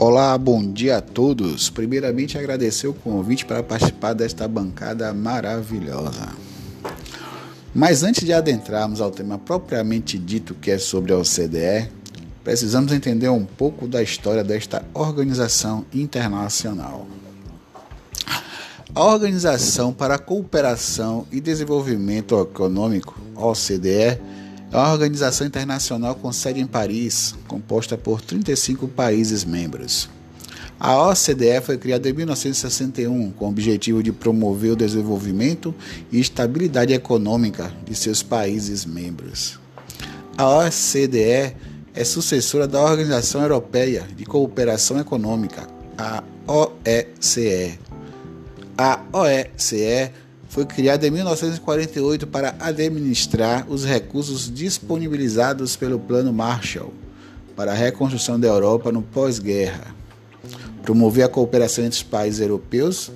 Olá, bom dia a todos. Primeiramente, agradecer o convite para participar desta bancada maravilhosa. Mas antes de adentrarmos ao tema propriamente dito, que é sobre a OCDE, precisamos entender um pouco da história desta organização internacional. A Organização para a Cooperação e Desenvolvimento Econômico, OCDE, é uma organização internacional com sede em Paris, composta por 35 países membros. A OCDE foi criada em 1961 com o objetivo de promover o desenvolvimento e estabilidade econômica de seus países membros. A OCDE é sucessora da Organização Europeia de Cooperação Econômica, a OECE. A OECE foi criada em 1948 para administrar os recursos disponibilizados pelo Plano Marshall para a reconstrução da Europa no pós-guerra, promover a cooperação entre os países europeus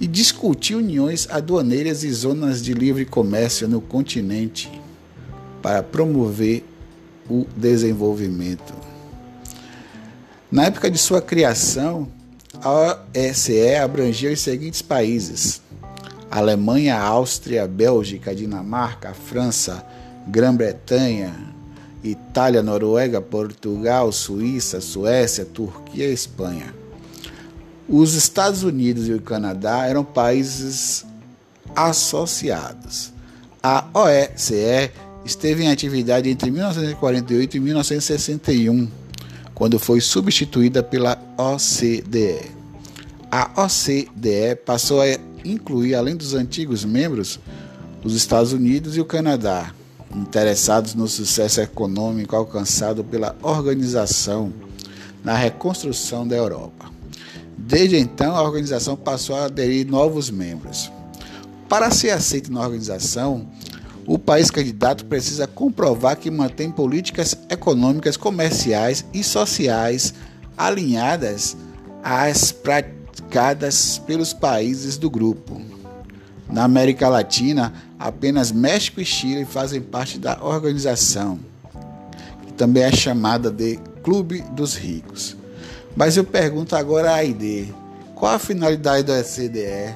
e discutir uniões aduaneiras e zonas de livre comércio no continente para promover o desenvolvimento. Na época de sua criação, a OSCE abrangia os seguintes países: Alemanha, Áustria, Bélgica, Dinamarca, França, Grã-Bretanha, Itália, Noruega, Portugal, Suíça, Suécia, Turquia e Espanha. Os Estados Unidos e o Canadá eram países associados. A OECE esteve em atividade entre 1948 e 1961, quando foi substituída pela OCDE. A OCDE passou a incluir, além dos antigos membros, os Estados Unidos e o Canadá, interessados no sucesso econômico alcançado pela organização na reconstrução da Europa. Desde então, a organização passou a aderir novos membros. Para ser aceito na organização, o país candidato precisa comprovar que mantém políticas econômicas, comerciais e sociais alinhadas às práticas praticadas pelos países do grupo. Na América Latina, apenas México e Chile fazem parte da organização, que também é chamada de Clube dos Ricos. Mas eu pergunto agora a ID, qual a finalidade da CDE?